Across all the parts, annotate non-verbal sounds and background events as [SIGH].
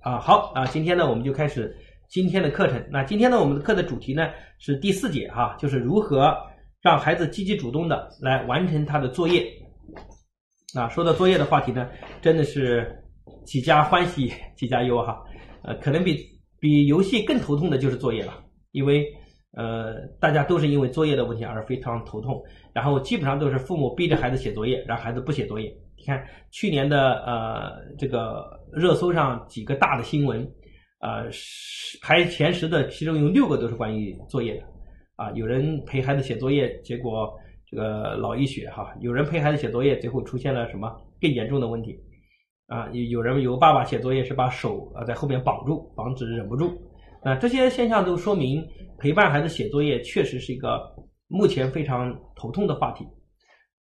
啊，好啊，今天呢我们就开始今天的课程。那今天呢我们的课的主题呢是第四节哈，就是如何让孩子积极主动的来完成他的作业。啊，说到作业的话题呢，真的是几家欢喜几家忧哈。呃，可能比比游戏更头痛的就是作业了，因为呃大家都是因为作业的问题而非常头痛，然后基本上都是父母逼着孩子写作业，让孩子不写作业。你看去年的呃这个热搜上几个大的新闻，呃排前十的其中有六个都是关于作业的，啊有人陪孩子写作业，结果这个脑溢血哈；有人陪孩子写作业，最后出现了什么更严重的问题，啊有有人有爸爸写作业是把手啊在后面绑住，防止忍不住，啊这些现象都说明陪伴孩子写作业确实是一个目前非常头痛的话题，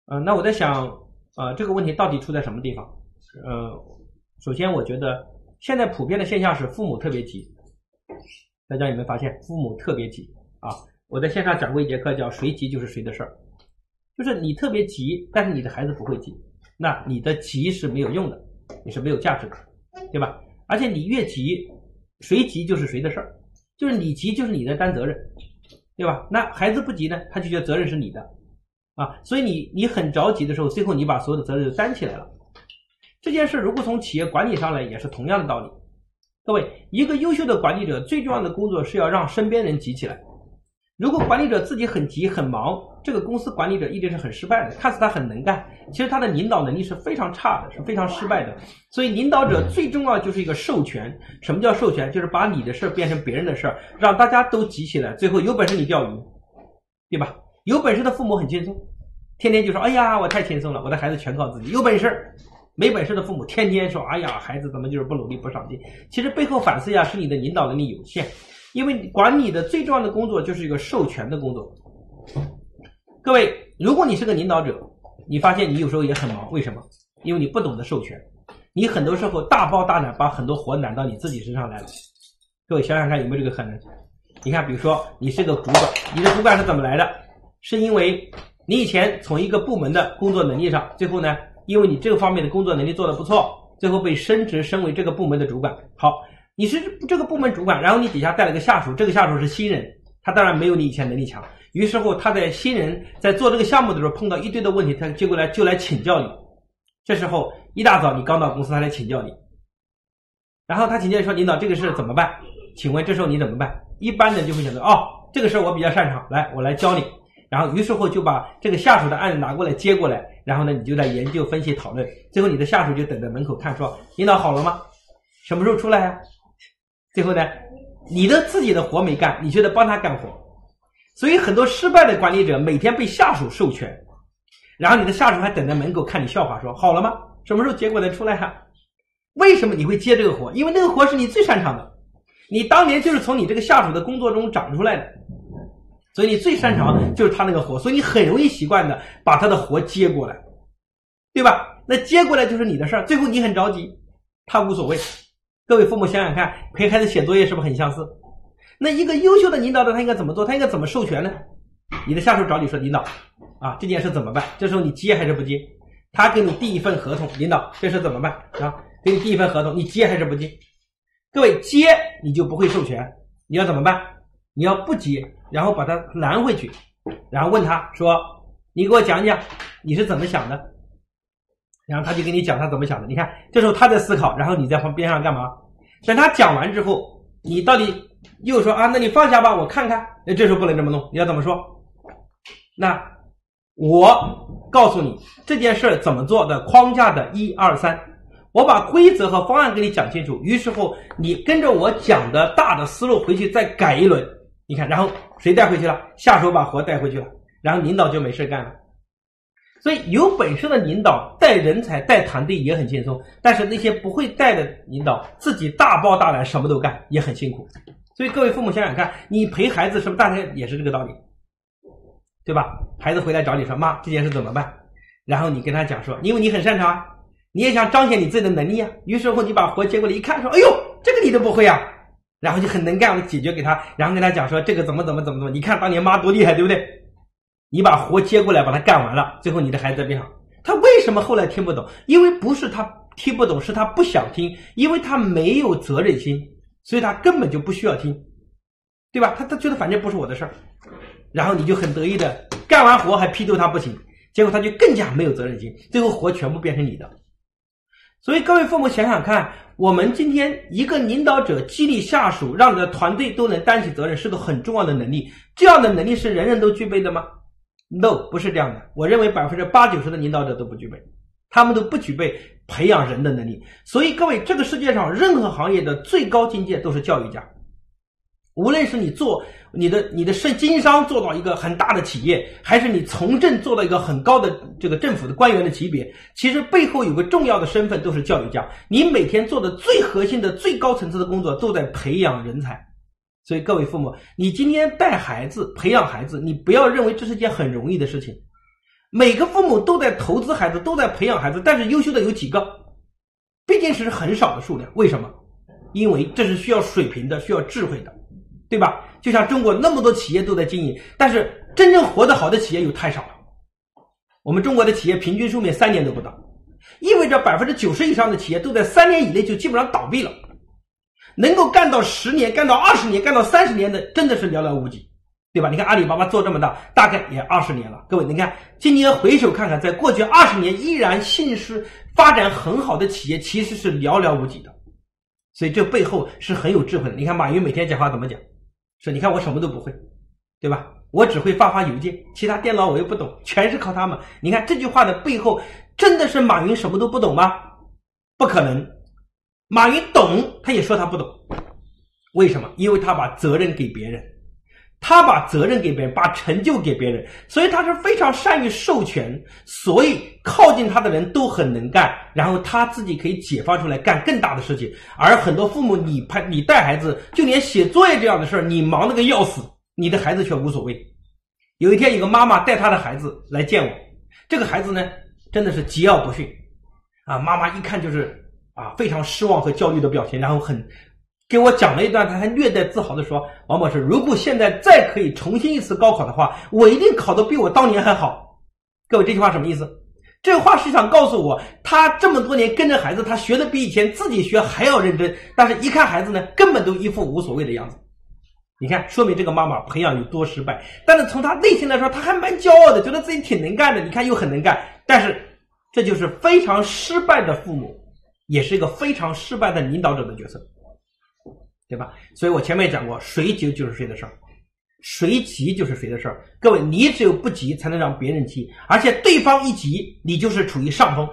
呃那我在想。呃，这个问题到底出在什么地方？呃，首先我觉得现在普遍的现象是父母特别急，大家有没有发现父母特别急啊？我在线上讲过一节课，叫“谁急就是谁的事儿”，就是你特别急，但是你的孩子不会急，那你的急是没有用的，你是没有价值的，对吧？而且你越急，谁急就是谁的事儿，就是你急就是你在担责任，对吧？那孩子不急呢，他就觉得责任是你的。啊，所以你你很着急的时候，最后你把所有的责任就担起来了。这件事如果从企业管理上来，也是同样的道理。各位，一个优秀的管理者最重要的工作是要让身边人急起来。如果管理者自己很急很忙，这个公司管理者一定是很失败的。看似他很能干，其实他的领导能力是非常差的，是非常失败的。所以领导者最重要就是一个授权。什么叫授权？就是把你的事儿变成别人的事儿，让大家都急起来，最后有本事你钓鱼，对吧？有本事的父母很轻松，天天就说：“哎呀，我太轻松了，我的孩子全靠自己。”有本事，没本事的父母天天说：“哎呀，孩子怎么就是不努力不上进？”其实背后反思一下，是你的领导能力有限。因为管理的最重要的工作就是一个授权的工作。各位，如果你是个领导者，你发现你有时候也很忙，为什么？因为你不懂得授权，你很多时候大包大揽把很多活揽到你自己身上来了。各位想想看，有没有这个可能？你看，比如说你是个主管，你的主管是怎么来的？是因为你以前从一个部门的工作能力上，最后呢，因为你这个方面的工作能力做得不错，最后被升职升为这个部门的主管。好，你是这个部门主管，然后你底下带了个下属，这个下属是新人，他当然没有你以前能力强。于是乎，他在新人在做这个项目的时候碰到一堆的问题，他就过来就来请教你。这时候一大早你刚到公司，他来请教你，然后他请教你说：“领导，这个事怎么办？”请问这时候你怎么办？一般的就会选择哦，这个事我比较擅长，来，我来教你。然后，于是乎就把这个下属的案子拿过来接过来，然后呢，你就在研究、分析、讨论。最后，你的下属就等在门口看，说：“领导好了吗？什么时候出来呀？”最后呢，你的自己的活没干，你觉得帮他干活。所以，很多失败的管理者每天被下属授权，然后你的下属还等在门口看你笑话，说：“好了吗？什么时候结果能出来哈？”为什么你会接这个活？因为那个活是你最擅长的，你当年就是从你这个下属的工作中长出来的。所以你最擅长就是他那个活，所以你很容易习惯的把他的活接过来，对吧？那接过来就是你的事儿，最后你很着急，他无所谓。各位父母想想看，陪孩子写作业是不是很相似？那一个优秀的领导者他应该怎么做？他应该怎么授权呢？你的下属找你说，领导啊，这件事怎么办？这时候你接还是不接？他给你递一份合同，领导这事怎么办啊？给你递一份合同，你接还是不接？各位接你就不会授权，你要怎么办？你要不接，然后把他拦回去，然后问他说：“你给我讲讲你是怎么想的。”然后他就给你讲他怎么想的。你看，这时候他在思考，然后你在旁边上干嘛？等他讲完之后，你到底又说啊？那你放下吧，我看看。那这时候不能这么弄，你要怎么说？那我告诉你这件事怎么做的框架的一二三，我把规则和方案给你讲清楚。于是后你跟着我讲的大的思路回去再改一轮。你看，然后谁带回去了？下属把活带回去了，然后领导就没事干了。所以有本事的领导带人才、带团队也很轻松，但是那些不会带的领导，自己大包大揽什么都干，也很辛苦。所以各位父母想想看，你陪孩子是不是大概也是这个道理？对吧？孩子回来找你说：“妈，这件事怎么办？”然后你跟他讲说：“因为你很擅长，你也想彰显你自己的能力啊。”于是乎你把活接过来一看，说：“哎呦，这个你都不会啊！”然后就很能干，我解决给他，然后跟他讲说这个怎么怎么怎么怎么，你看当年妈多厉害，对不对？你把活接过来，把他干完了，最后你的孩子在边上，他为什么后来听不懂？因为不是他听不懂，是他不想听，因为他没有责任心，所以他根本就不需要听，对吧？他他觉得反正不是我的事儿，然后你就很得意的干完活还批斗他不行，结果他就更加没有责任心，最后活全部变成你的。所以各位父母想想看，我们今天一个领导者激励下属，让你的团队都能担起责任，是个很重要的能力。这样的能力是人人都具备的吗？No，不是这样的。我认为百分之八九十的领导者都不具备，他们都不具备培养人的能力。所以各位，这个世界上任何行业的最高境界都是教育家。无论是你做你的你的是经商做到一个很大的企业，还是你从政做到一个很高的这个政府的官员的级别，其实背后有个重要的身份，都是教育家。你每天做的最核心的、最高层次的工作，都在培养人才。所以各位父母，你今天带孩子、培养孩子，你不要认为这是件很容易的事情。每个父母都在投资孩子，都在培养孩子，但是优秀的有几个？毕竟是很少的数量。为什么？因为这是需要水平的，需要智慧的。对吧？就像中国那么多企业都在经营，但是真正活得好的企业有太少了。我们中国的企业平均寿命三年都不到，意味着百分之九十以上的企业都在三年以内就基本上倒闭了。能够干到十年、干到二十年、干到三十年的，真的是寥寥无几，对吧？你看阿里巴巴做这么大，大概也二十年了。各位，你看今年回首看看，在过去二十年依然信实发展很好的企业，其实是寥寥无几的。所以这背后是很有智慧的。你看马云每天讲话怎么讲？说你看我什么都不会，对吧？我只会发发邮件，其他电脑我又不懂，全是靠他们。你看这句话的背后，真的是马云什么都不懂吗？不可能，马云懂，他也说他不懂。为什么？因为他把责任给别人。他把责任给别人，把成就给别人，所以他是非常善于授权，所以靠近他的人都很能干，然后他自己可以解放出来干更大的事情。而很多父母，你拍你带孩子，就连写作业这样的事儿，你忙得个要死，你的孩子却无所谓。有一天，有个妈妈带她的孩子来见我，这个孩子呢，真的是桀骜不驯，啊，妈妈一看就是啊非常失望和焦虑的表情，然后很。给我讲了一段，他还略带自豪的说：“王博士，如果现在再可以重新一次高考的话，我一定考得比我当年还好。”各位，这句话什么意思？这话是想告诉我，他这么多年跟着孩子，他学的比以前自己学还要认真，但是一看孩子呢，根本都一副无所谓的样子。你看，说明这个妈妈培养有多失败。但是从他内心来说，他还蛮骄傲的，觉得自己挺能干的。你看，又很能干，但是这就是非常失败的父母，也是一个非常失败的领导者的角色。对吧？所以我前面讲过，谁急就是谁的事儿，谁急就是谁的事儿。各位，你只有不急，才能让别人急，而且对方一急，你就是处于上风。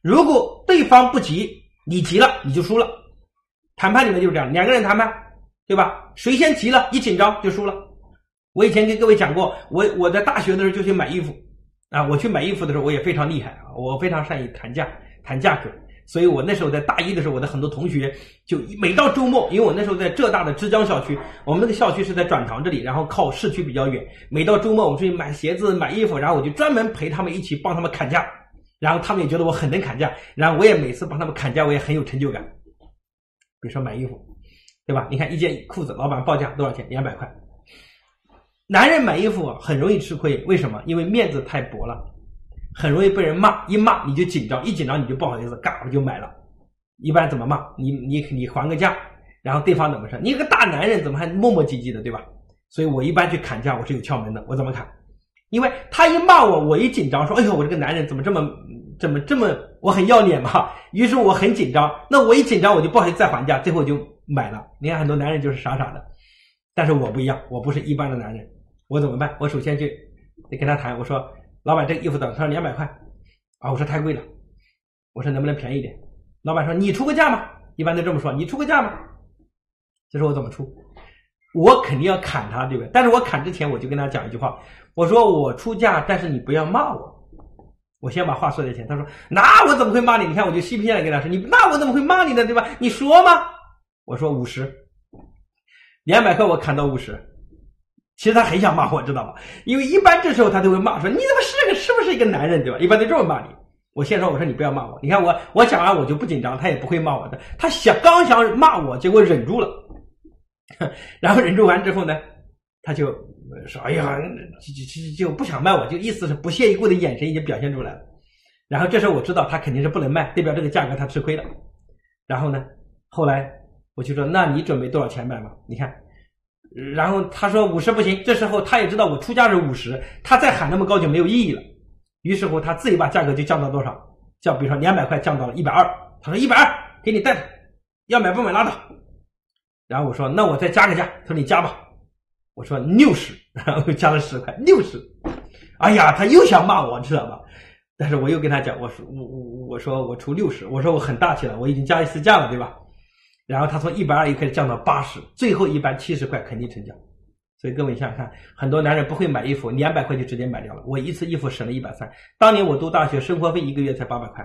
如果对方不急，你急了，你就输了。谈判里面就是这样，两个人谈判，对吧？谁先急了，一紧张就输了。我以前跟各位讲过，我我在大学的时候就去买衣服啊，我去买衣服的时候，我也非常厉害啊，我非常善于谈价，谈价格。所以我那时候在大一的时候，我的很多同学就每到周末，因为我那时候在浙大的枝江校区，我们那个校区是在转塘这里，然后靠市区比较远。每到周末，我出去买鞋子、买衣服，然后我就专门陪他们一起帮他们砍价，然后他们也觉得我很能砍价，然后我也每次帮他们砍价，我也很有成就感。比如说买衣服，对吧？你看一件裤子，老板报价多少钱？两百块。男人买衣服很容易吃亏，为什么？因为面子太薄了。很容易被人骂，一骂你就紧张，一紧张你就不好意思，嘎我就买了。一般怎么骂？你你你还个价，然后对方怎么说？你个大男人怎么还磨磨唧唧的，对吧？所以我一般去砍价，我是有窍门的。我怎么砍？因为他一骂我，我一紧张，说哎呦，我这个男人怎么这么怎么这么我很要脸嘛？于是我很紧张，那我一紧张我就不好意思再还价，最后就买了。你看很多男人就是傻傻的，但是我不一样，我不是一般的男人，我怎么办？我首先去得跟他谈，我说。老板，这个衣服多少？他说两百块，啊，我说太贵了，我说能不能便宜点？老板说你出个价嘛，一般都这么说，你出个价嘛。这是我怎么出？我肯定要砍他，对不对？但是我砍之前，我就跟他讲一句话，我说我出价，但是你不要骂我，我先把话说在前。他说那我怎么会骂你？你看我就嬉皮笑脸跟他说，你那我怎么会骂你呢？对吧？你说嘛。我说五十，两百块我砍到五十。其实他很想骂我，知道吧？因为一般这时候他都会骂说：“你怎么是个是不是一个男人，对吧？”一般都这么骂你。我先说，我说你不要骂我。你看我，我讲完我就不紧张，他也不会骂我的。他想刚想骂我，结果忍住了，[LAUGHS] 然后忍住完之后呢，他就说：“哎呀，就就就不想卖我，就意思是不屑一顾的眼神已经表现出来了。”然后这时候我知道他肯定是不能卖，代表这个价格他吃亏了。然后呢，后来我就说，那你准备多少钱买嘛？你看，然后他说五十不行。这时候他也知道我出价是五十，他再喊那么高就没有意义了。于是乎，他自己把价格就降到多少？降，比如说两百块降到了一百二。他说一百二给你带着，要买不买拉倒。然后我说那我再加个价。他说你加吧。我说六十，[LAUGHS] 然后又加了十块，六十。哎呀，他又想骂我，知道吧？但是我又跟他讲，我说我我我说我出六十，我说我很大气了，我已经加一次价了，对吧？然后他从一百二又开始降到八十，最后一般七十块肯定成交。所以各位想想看，很多男人不会买衣服，两百块就直接买掉了。我一次衣服省了一百三，当年我读大学生活费一个月才八百块，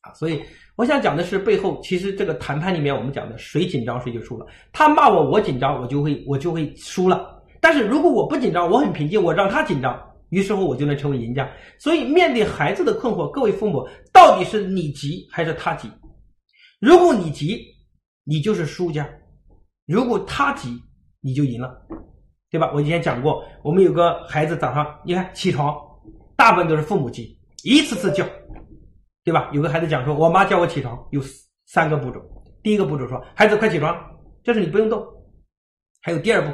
啊，所以我想讲的是背后其实这个谈判里面我们讲的谁紧张谁就输了。他骂我，我紧张，我就会我就会输了。但是如果我不紧张，我很平静，我让他紧张。于是乎，我就能成为赢家。所以，面对孩子的困惑，各位父母到底是你急还是他急？如果你急，你就是输家；如果他急，你就赢了，对吧？我以前讲过，我们有个孩子早上，你看起床，大部分都是父母急，一次次叫，对吧？有个孩子讲说，我妈叫我起床，有三个步骤。第一个步骤说，孩子快起床，这是你不用动。还有第二步，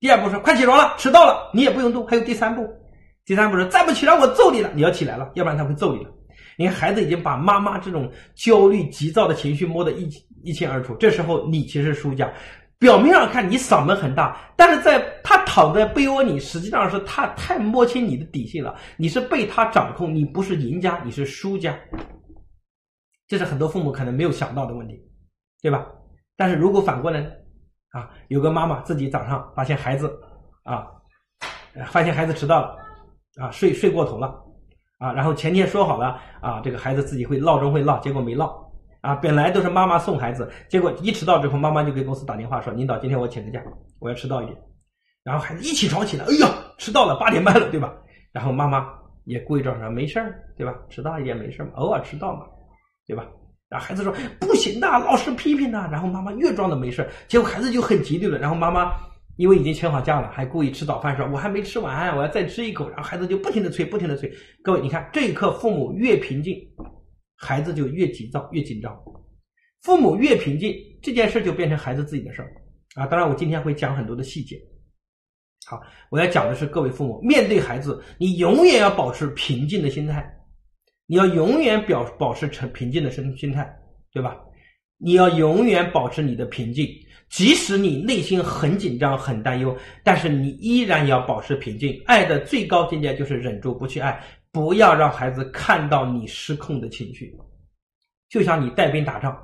第二步说快起床了，迟到了，你也不用动。还有第三步。第三步是再不起来我揍你了，你要起来了，要不然他会揍你了。你看孩子已经把妈妈这种焦虑、急躁的情绪摸得一一清二楚，这时候你其实是输家。表面上看你嗓门很大，但是在他躺在被窝里，实际上是他太摸清你的底细了。你是被他掌控，你不是赢家，你是输家。这是很多父母可能没有想到的问题，对吧？但是如果反过来？啊，有个妈妈自己早上发现孩子啊，发现孩子迟到了。啊，睡睡过头了，啊，然后前天说好了啊，这个孩子自己会闹钟会闹，结果没闹，啊，本来都是妈妈送孩子，结果一迟到之后，妈妈就给公司打电话说，领导今天我请个假，我要迟到一点，然后孩子一起床起来，哎呀，迟到了八点半了，对吧？然后妈妈也故意装说没事儿，对吧？迟到一点没事嘛，偶尔迟到嘛，对吧？然后孩子说不行的，老师批评呢，然后妈妈越装的没事儿结果孩子就很急虑了，然后妈妈。因为已经请好假了，还故意吃早饭，说我还没吃完，我要再吃一口。然后孩子就不停的催，不停的催。各位，你看这一刻，父母越平静，孩子就越急躁、越紧张。父母越平静，这件事就变成孩子自己的事儿啊。当然，我今天会讲很多的细节。好，我要讲的是各位父母面对孩子，你永远要保持平静的心态，你要永远表保持成平静的心心态，对吧？你要永远保持你的平静。即使你内心很紧张、很担忧，但是你依然要保持平静。爱的最高境界就是忍住不去爱，不要让孩子看到你失控的情绪。就像你带兵打仗，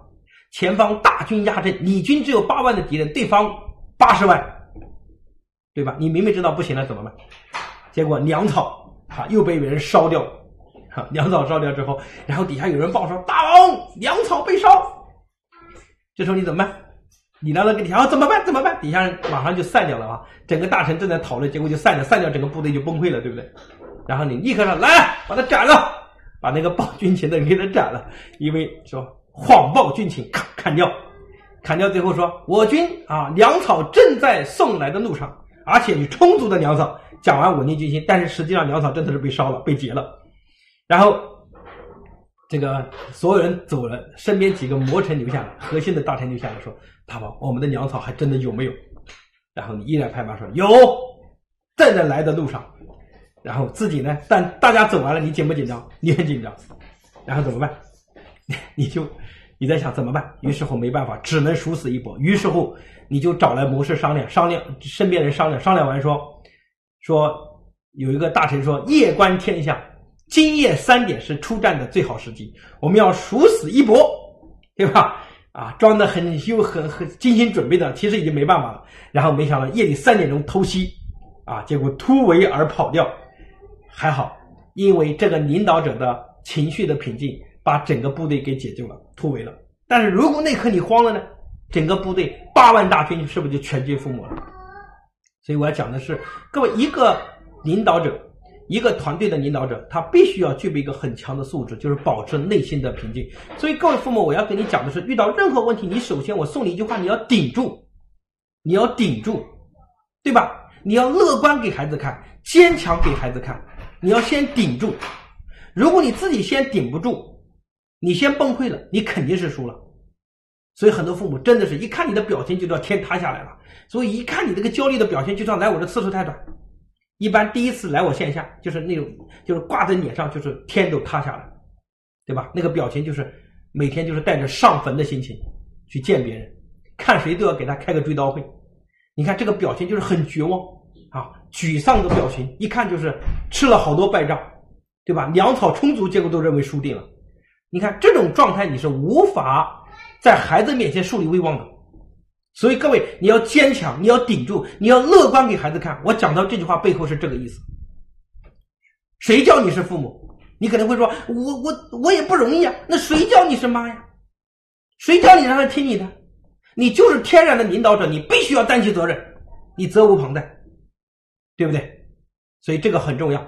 前方大军压阵，你军只有八万的敌人，对方八十万，对吧？你明明知道不行了，怎么办？结果粮草啊又被别人烧掉，哈，粮草烧掉之后，然后底下有人报说大王粮草被烧，这时候你怎么办？你来了跟底下啊怎么办？怎么办？底下人马上就散掉了啊！整个大臣正在讨论，结果就散掉，散掉整个部队就崩溃了，对不对？然后你立刻说来把他斩了，把那个报军情的人给他斩了，因为说谎报军情，砍砍掉，砍掉。最后说我军啊粮草正在送来的路上，而且有充足的粮草。讲完稳定军心，但是实际上粮草真的是被烧了，被劫了。然后这个所有人走了，身边几个魔臣留下来，核心的大臣留下来说。大王，我们的粮草还真的有没有？然后你依然拍马说有，正在来的路上。然后自己呢？但大家走完了，你紧不紧张？[LAUGHS] 你很紧张。然后怎么办？[LAUGHS] 你就你在想怎么办？于是乎没办法，只能殊死一搏。于是乎你就找来谋士商量，商量身边人商量，商量完说说有一个大臣说夜观天下，今夜三点是出战的最好时机，我们要殊死一搏，[LAUGHS] 对吧？啊，装的很有很很精心准备的，其实已经没办法了。然后没想到夜里三点钟偷袭，啊，结果突围而跑掉，还好，因为这个领导者的情绪的平静，把整个部队给解救了，突围了。但是如果那刻你慌了呢，整个部队八万大军是不是就全军覆没了？所以我要讲的是，各位一个领导者。一个团队的领导者，他必须要具备一个很强的素质，就是保持内心的平静。所以，各位父母，我要跟你讲的是，遇到任何问题，你首先我送你一句话，你要顶住，你要顶住，对吧？你要乐观给孩子看，坚强给孩子看，你要先顶住。如果你自己先顶不住，你先崩溃了，你肯定是输了。所以很多父母真的是一看你的表情就知道天塌下来了。所以一看你这个焦虑的表现，就知道来我的次数太短。一般第一次来我线下，就是那种就是挂在脸上，就是天都塌下来，对吧？那个表情就是每天就是带着上坟的心情去见别人，看谁都要给他开个追悼会。你看这个表情就是很绝望啊，沮丧的表情，一看就是吃了好多败仗，对吧？粮草充足，结果都认为输定了。你看这种状态，你是无法在孩子面前树立威望的。所以各位，你要坚强，你要顶住，你要乐观给孩子看。我讲到这句话背后是这个意思。谁叫你是父母？你可能会说，我我我也不容易啊。那谁叫你是妈呀？谁叫你让他听你的？你就是天然的领导者，你必须要担起责任，你责无旁贷，对不对？所以这个很重要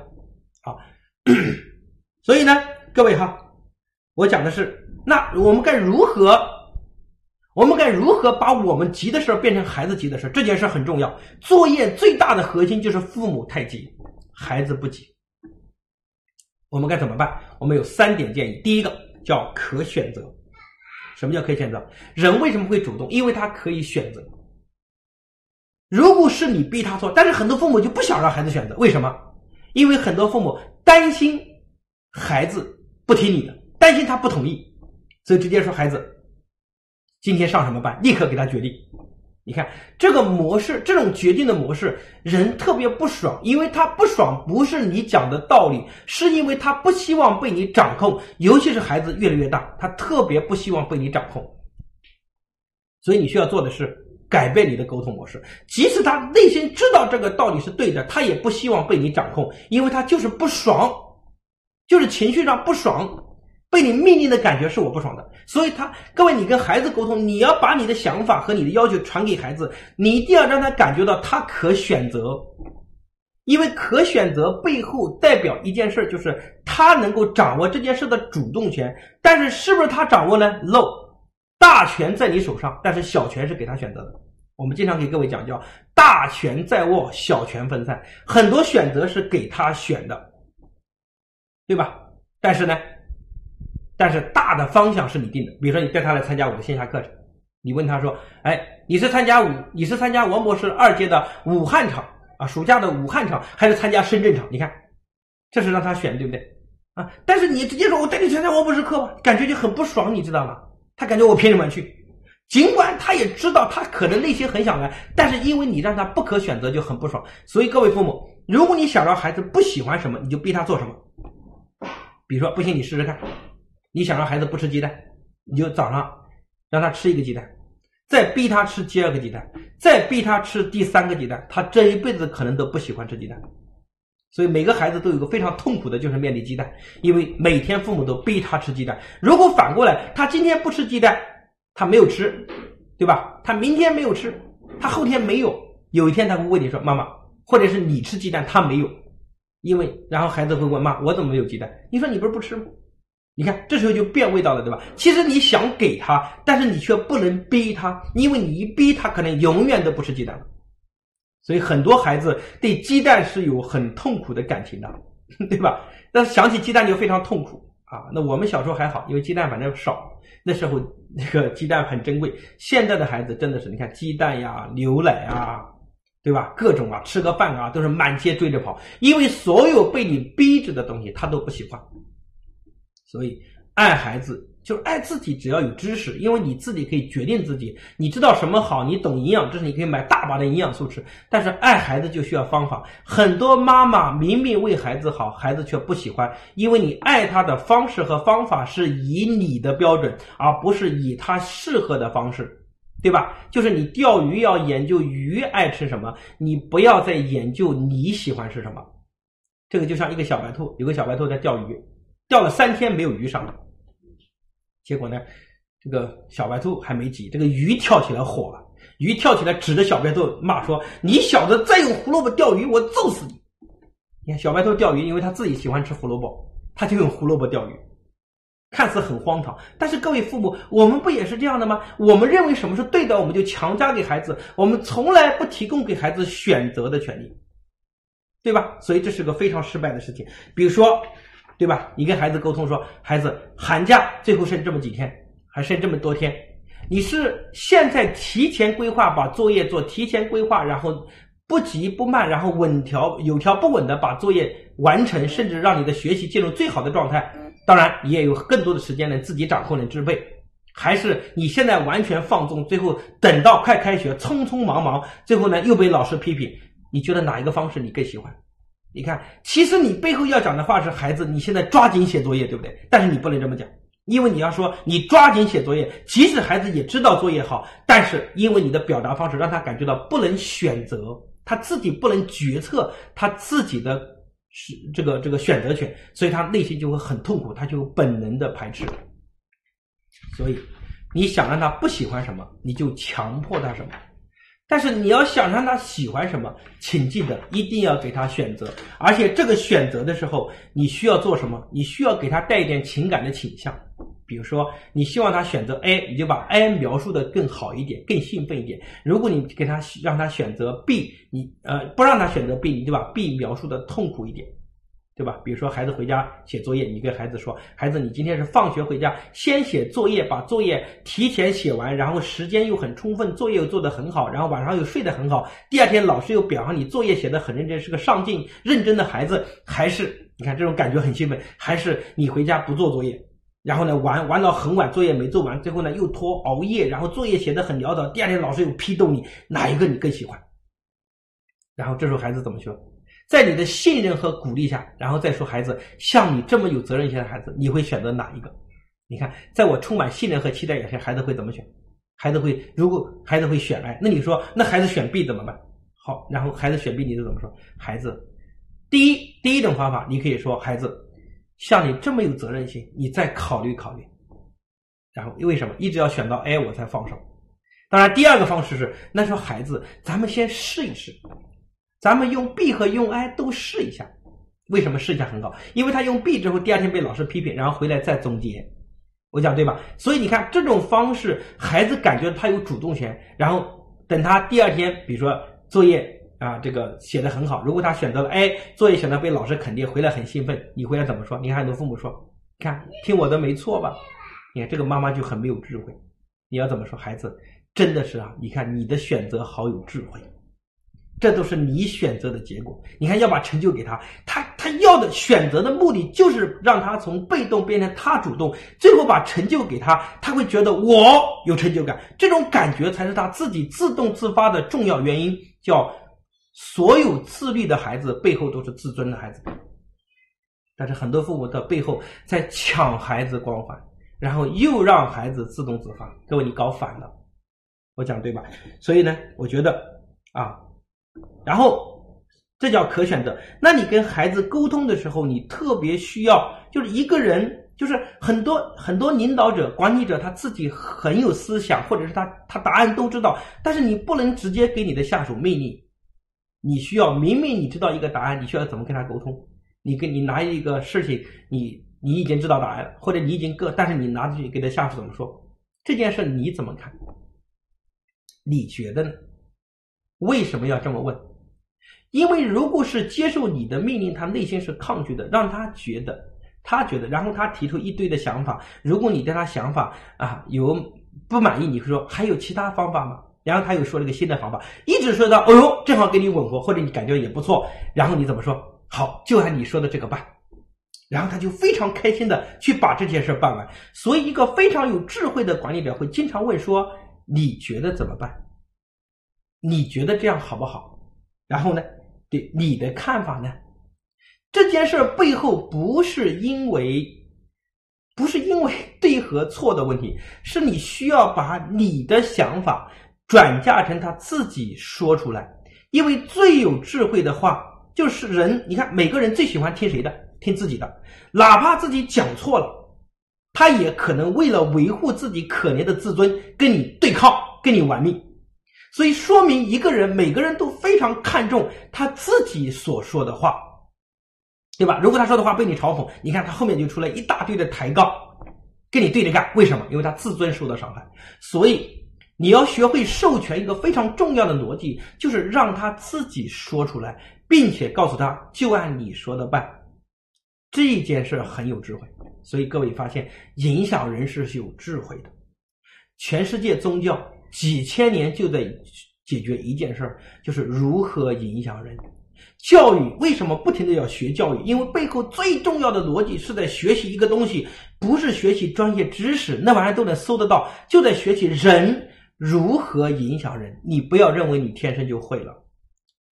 啊。[CLEARS THROAT] 所以呢，各位哈，我讲的是，那我们该如何？我们该如何把我们急的事变成孩子急的事这件事很重要。作业最大的核心就是父母太急，孩子不急。我们该怎么办？我们有三点建议。第一个叫可选择。什么叫可以选择？人为什么会主动？因为他可以选择。如果是你逼他做，但是很多父母就不想让孩子选择，为什么？因为很多父母担心孩子不听你的，担心他不同意，所以直接说孩子。今天上什么班，立刻给他决定。你看这个模式，这种决定的模式，人特别不爽，因为他不爽不是你讲的道理，是因为他不希望被你掌控。尤其是孩子越来越大，他特别不希望被你掌控。所以你需要做的是改变你的沟通模式，即使他内心知道这个道理是对的，他也不希望被你掌控，因为他就是不爽，就是情绪上不爽。被你命令的感觉是我不爽的，所以他各位，你跟孩子沟通，你要把你的想法和你的要求传给孩子，你一定要让他感觉到他可选择，因为可选择背后代表一件事，就是他能够掌握这件事的主动权。但是是不是他掌握呢？no，大权在你手上，但是小权是给他选择的。我们经常给各位讲叫大权在握，小权分散，很多选择是给他选的，对吧？但是呢？但是大的方向是你定的，比如说你带他来参加我的线下课程，你问他说：“哎，你是参加武，你是参加王博士二阶的武汉场啊，暑假的武汉场，还是参加深圳场？”你看，这是让他选，对不对？啊，但是你直接说我带你参加王博士课吧，感觉就很不爽，你知道吗？他感觉我凭什么去？尽管他也知道他可能内心很想来，但是因为你让他不可选择，就很不爽。所以各位父母，如果你想让孩子不喜欢什么，你就逼他做什么。比如说，不行，你试试看。你想让孩子不吃鸡蛋，你就早上让他吃一个鸡蛋，再逼他吃第二个鸡蛋，再逼他吃第三个鸡蛋，他这一辈子可能都不喜欢吃鸡蛋。所以每个孩子都有个非常痛苦的，就是面对鸡蛋，因为每天父母都逼他吃鸡蛋。如果反过来，他今天不吃鸡蛋，他没有吃，对吧？他明天没有吃，他后天没有，有一天他会问你说：“妈妈，或者是你吃鸡蛋，他没有，因为……”然后孩子会问：“妈，我怎么没有鸡蛋？”你说：“你不是不吃吗？”你看，这时候就变味道了，对吧？其实你想给他，但是你却不能逼他，因为你一逼他，可能永远都不吃鸡蛋了。所以很多孩子对鸡蛋是有很痛苦的感情的，[LAUGHS] 对吧？但是想起鸡蛋就非常痛苦啊。那我们小时候还好，因为鸡蛋反正少，那时候那个鸡蛋很珍贵。现在的孩子真的是，你看鸡蛋呀、牛奶啊，对吧？各种啊，吃个饭啊，都是满街追着跑，因为所有被你逼着的东西，他都不喜欢。所以，爱孩子就是爱自己。只要有知识，因为你自己可以决定自己，你知道什么好，你懂营养知识，你可以买大把的营养素吃。但是爱孩子就需要方法。很多妈妈明明为孩子好，孩子却不喜欢，因为你爱他的方式和方法是以你的标准，而不是以他适合的方式，对吧？就是你钓鱼要研究鱼爱吃什么，你不要再研究你喜欢吃什么。这个就像一个小白兔，有个小白兔在钓鱼。钓了三天没有鱼上，结果呢，这个小白兔还没急，这个鱼跳起来火了，鱼跳起来指着小白兔骂说：“你小子再用胡萝卜钓鱼，我揍死你！”你看小白兔钓鱼，因为他自己喜欢吃胡萝卜，他就用胡萝卜钓鱼，看似很荒唐。但是各位父母，我们不也是这样的吗？我们认为什么是对的，我们就强加给孩子，我们从来不提供给孩子选择的权利，对吧？所以这是个非常失败的事情。比如说。对吧？你跟孩子沟通说，孩子，寒假最后剩这么几天，还剩这么多天，你是现在提前规划把作业做，提前规划，然后不急不慢，然后稳条有条不紊的把作业完成，甚至让你的学习进入最好的状态。当然，你也有更多的时间能自己掌控、能支配。还是你现在完全放纵，最后等到快开学，匆匆忙忙，最后呢又被老师批评。你觉得哪一个方式你更喜欢？你看，其实你背后要讲的话是孩子，你现在抓紧写作业，对不对？但是你不能这么讲，因为你要说你抓紧写作业，即使孩子也知道作业好，但是因为你的表达方式让他感觉到不能选择，他自己不能决策他自己的是这个这个选择权，所以他内心就会很痛苦，他就本能的排斥。所以，你想让他不喜欢什么，你就强迫他什么。但是你要想让他喜欢什么，请记得一定要给他选择。而且这个选择的时候，你需要做什么？你需要给他带一点情感的倾向。比如说，你希望他选择 A，你就把 A 描述的更好一点，更兴奋一点。如果你给他让他选择 B，你呃不让他选择 B，你就把 B 描述的痛苦一点。对吧？比如说孩子回家写作业，你跟孩子说：“孩子，你今天是放学回家先写作业，把作业提前写完，然后时间又很充分，作业又做得很好，然后晚上又睡得很好。第二天老师又表扬你作业写得很认真，是个上进认真的孩子。还是你看这种感觉很兴奋？还是你回家不做作业，然后呢玩玩到很晚，作业没做完，最后呢又拖熬夜，然后作业写得很潦倒，第二天老师又批斗你，哪一个你更喜欢？然后这时候孩子怎么说？在你的信任和鼓励下，然后再说孩子，像你这么有责任心的孩子，你会选择哪一个？你看，在我充满信任和期待下，孩子会怎么选？孩子会，如果孩子会选 A，那你说，那孩子选 B 怎么办？好，然后孩子选 B，你是怎么说？孩子，第一，第一种方法，你可以说，孩子，像你这么有责任心，你再考虑考虑。然后，为什么一直要选到 A 我才放手？当然，第二个方式是，那说孩子，咱们先试一试。咱们用 B 和用 I 都试一下，为什么试一下很好？因为他用 B 之后，第二天被老师批评，然后回来再总结，我讲对吧？所以你看这种方式，孩子感觉他有主动权，然后等他第二天，比如说作业啊，这个写的很好，如果他选择了 A，作业选择被老师肯定，回来很兴奋，你回来怎么说？你看很多父母说，看听我的没错吧？你看这个妈妈就很没有智慧，你要怎么说？孩子真的是啊，你看你的选择好有智慧。这都是你选择的结果。你看，要把成就给他，他他要的选择的目的就是让他从被动变成他主动，最后把成就给他，他会觉得我有成就感，这种感觉才是他自己自动自发的重要原因。叫所有自律的孩子背后都是自尊的孩子，但是很多父母的背后在抢孩子光环，然后又让孩子自动自发。各位，你搞反了，我讲对吧？所以呢，我觉得啊。然后，这叫可选择。那你跟孩子沟通的时候，你特别需要，就是一个人，就是很多很多领导者、管理者，他自己很有思想，或者是他他答案都知道，但是你不能直接给你的下属命令。你需要明明你知道一个答案，你需要怎么跟他沟通？你跟你拿一个事情，你你已经知道答案了，或者你已经个，但是你拿出去给他下属怎么说？这件事你怎么看？你觉得呢？为什么要这么问？因为如果是接受你的命令，他内心是抗拒的，让他觉得，他觉得，然后他提出一堆的想法。如果你对他想法啊有不满意，你会说还有其他方法吗？然后他又说了个新的方法，一直说到哦呦，正好跟你吻合，或者你感觉也不错。然后你怎么说？好，就按你说的这个办。然后他就非常开心的去把这件事办完。所以，一个非常有智慧的管理者会经常问说：“你觉得怎么办？”你觉得这样好不好？然后呢？对你的看法呢？这件事背后不是因为，不是因为 [LAUGHS] 对和错的问题，是你需要把你的想法转嫁成他自己说出来。因为最有智慧的话，就是人。你看，每个人最喜欢听谁的？听自己的，哪怕自己讲错了，他也可能为了维护自己可怜的自尊，跟你对抗，跟你玩命。所以说明一个人，每个人都非常看重他自己所说的话，对吧？如果他说的话被你嘲讽，你看他后面就出来一大堆的抬杠，跟你对着干。为什么？因为他自尊受到伤害。所以你要学会授权一个非常重要的逻辑，就是让他自己说出来，并且告诉他就按你说的办。这件事很有智慧。所以各位发现，影响人是有智慧的。全世界宗教几千年就在解决一件事儿，就是如何影响人。教育为什么不停的要学教育？因为背后最重要的逻辑是在学习一个东西，不是学习专业知识，那玩意儿都能搜得到，就在学习人如何影响人。你不要认为你天生就会了。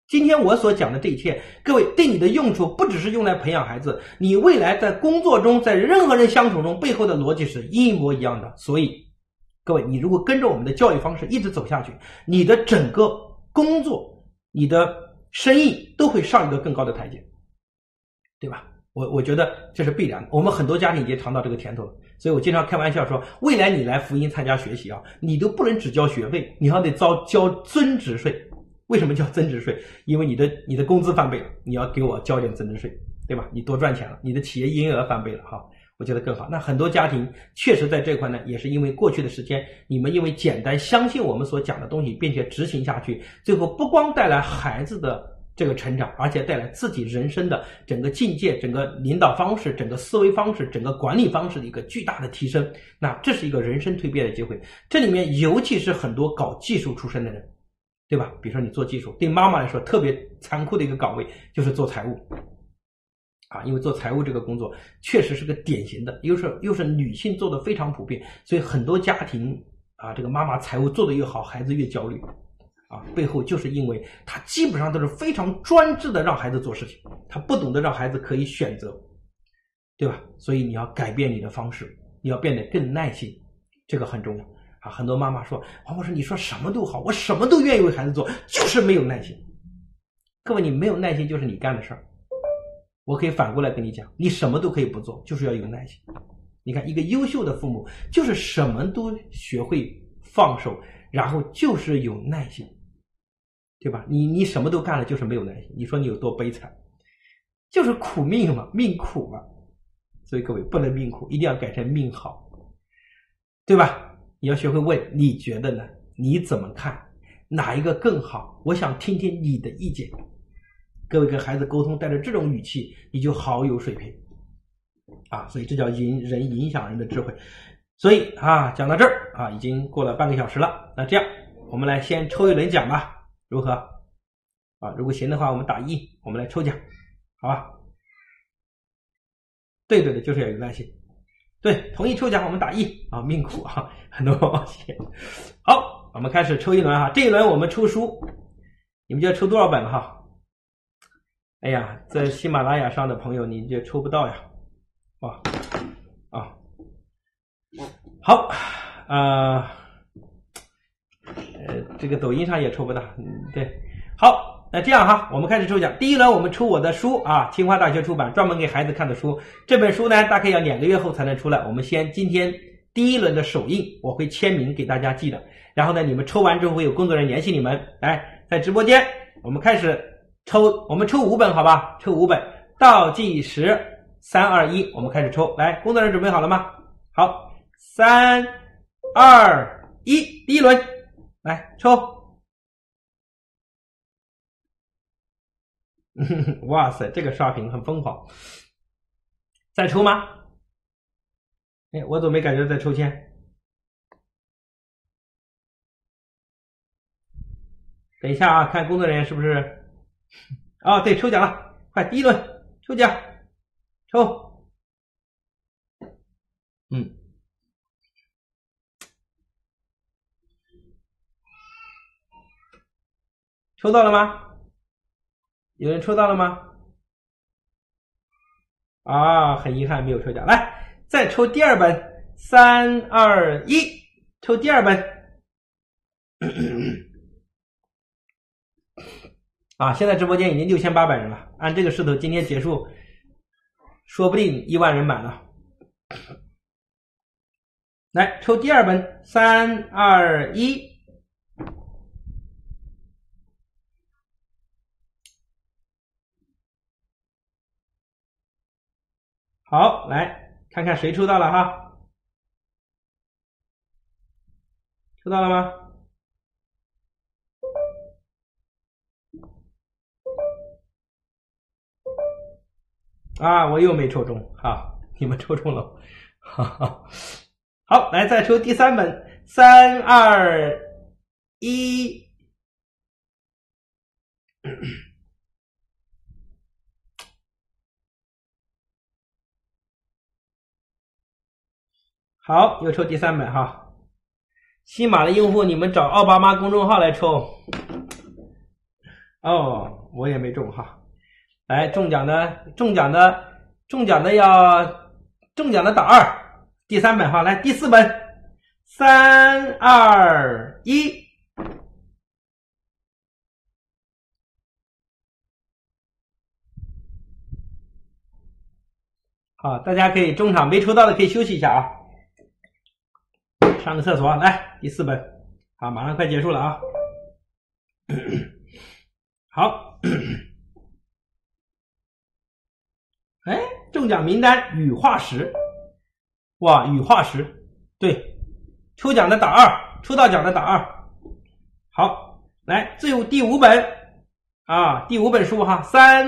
今天我所讲的这一切，各位对你的用处不只是用来培养孩子，你未来在工作中，在任何人相处中，背后的逻辑是一模一样的。所以，各位，你如果跟着我们的教育方式一直走下去，你的整个工作，你的。生意都会上一个更高的台阶，对吧？我我觉得这是必然的。我们很多家庭已经尝到这个甜头了，所以我经常开玩笑说，未来你来福音参加学习啊，你都不能只交学费，你还得交交增值税。为什么叫增值税？因为你的你的工资翻倍了，你要给我交点增值税，对吧？你多赚钱了，你的企业营业额翻倍了，哈。我觉得更好。那很多家庭确实在这块呢，也是因为过去的时间，你们因为简单相信我们所讲的东西，并且执行下去，最后不光带来孩子的这个成长，而且带来自己人生的整个境界、整个领导方式、整个思维方式、整个管理方式的一个巨大的提升。那这是一个人生蜕变的机会。这里面尤其是很多搞技术出身的人，对吧？比如说你做技术，对妈妈来说特别残酷的一个岗位就是做财务。啊，因为做财务这个工作确实是个典型的，又是又是女性做的非常普遍，所以很多家庭啊，这个妈妈财务做的越好，孩子越焦虑，啊，背后就是因为她基本上都是非常专制的让孩子做事情，她不懂得让孩子可以选择，对吧？所以你要改变你的方式，你要变得更耐心，这个很重要啊。很多妈妈说，黄博士，你说什么都好，我什么都愿意为孩子做，就是没有耐心。各位，你没有耐心就是你干的事儿。我可以反过来跟你讲，你什么都可以不做，就是要有耐心。你看，一个优秀的父母就是什么都学会放手，然后就是有耐心，对吧？你你什么都干了，就是没有耐心。你说你有多悲惨？就是苦命嘛，命苦嘛。所以各位不能命苦，一定要改成命好，对吧？你要学会问，你觉得呢？你怎么看？哪一个更好？我想听听你的意见。各位跟孩子沟通，带着这种语气，你就好有水平啊！所以这叫影人影响人的智慧。所以啊，讲到这儿啊，已经过了半个小时了。那这样，我们来先抽一轮奖吧，如何？啊，如果行的话，我们打一，我们来抽奖，好吧？对对对，就是要有耐心。对，同意抽奖，我们打一啊，命苦啊，很多抱歉。好，我们开始抽一轮哈，这一轮我们抽书，你们就要抽多少本哈？哎呀，在喜马拉雅上的朋友，你就抽不到呀！哇，啊，好，呃，呃，这个抖音上也抽不到，嗯，对，好，那这样哈，我们开始抽奖。第一轮我们抽我的书啊，清华大学出版专门给孩子看的书。这本书呢，大概要两个月后才能出来。我们先今天第一轮的首映，我会签名给大家寄的。然后呢，你们抽完之后会有工作人员联系你们。来，在直播间，我们开始。抽，我们抽五本，好吧？抽五本，倒计时，三二一，我们开始抽。来，工作人员准备好了吗？好，三二一，第一轮，来抽。[LAUGHS] 哇塞，这个刷屏很疯狂。再抽吗？哎，我怎么没感觉在抽签？等一下啊，看工作人员是不是？[LAUGHS] 啊，对，抽奖了，快第一轮抽奖，抽，嗯，抽到了吗？有人抽到了吗？啊，很遗憾没有抽奖，来再抽第二本，三二一，抽第二本。[COUGHS] 啊，现在直播间已经六千八百人了。按这个势头，今天结束，说不定一万人满了。来抽第二本，三二一，好，来看看谁抽到了哈？抽到了吗？啊，我又没抽中，好，你们抽中了，哈哈。好，来再抽第三本，三二一。[COUGHS] 好，又抽第三本哈。新马的用户，你们找奥巴马公众号来抽。哦，我也没中哈。来，中奖的，中奖的，中奖的要中奖的打二。第三本哈，来第四本，三二一。好，大家可以中场没抽到的可以休息一下啊。上个厕所，来第四本，好，马上快结束了啊。[COUGHS] 好，哎，中奖名单羽化石，哇，羽化石，对，抽奖的打二，抽到奖的打二。好，来最后第五本啊，第五本书哈，三。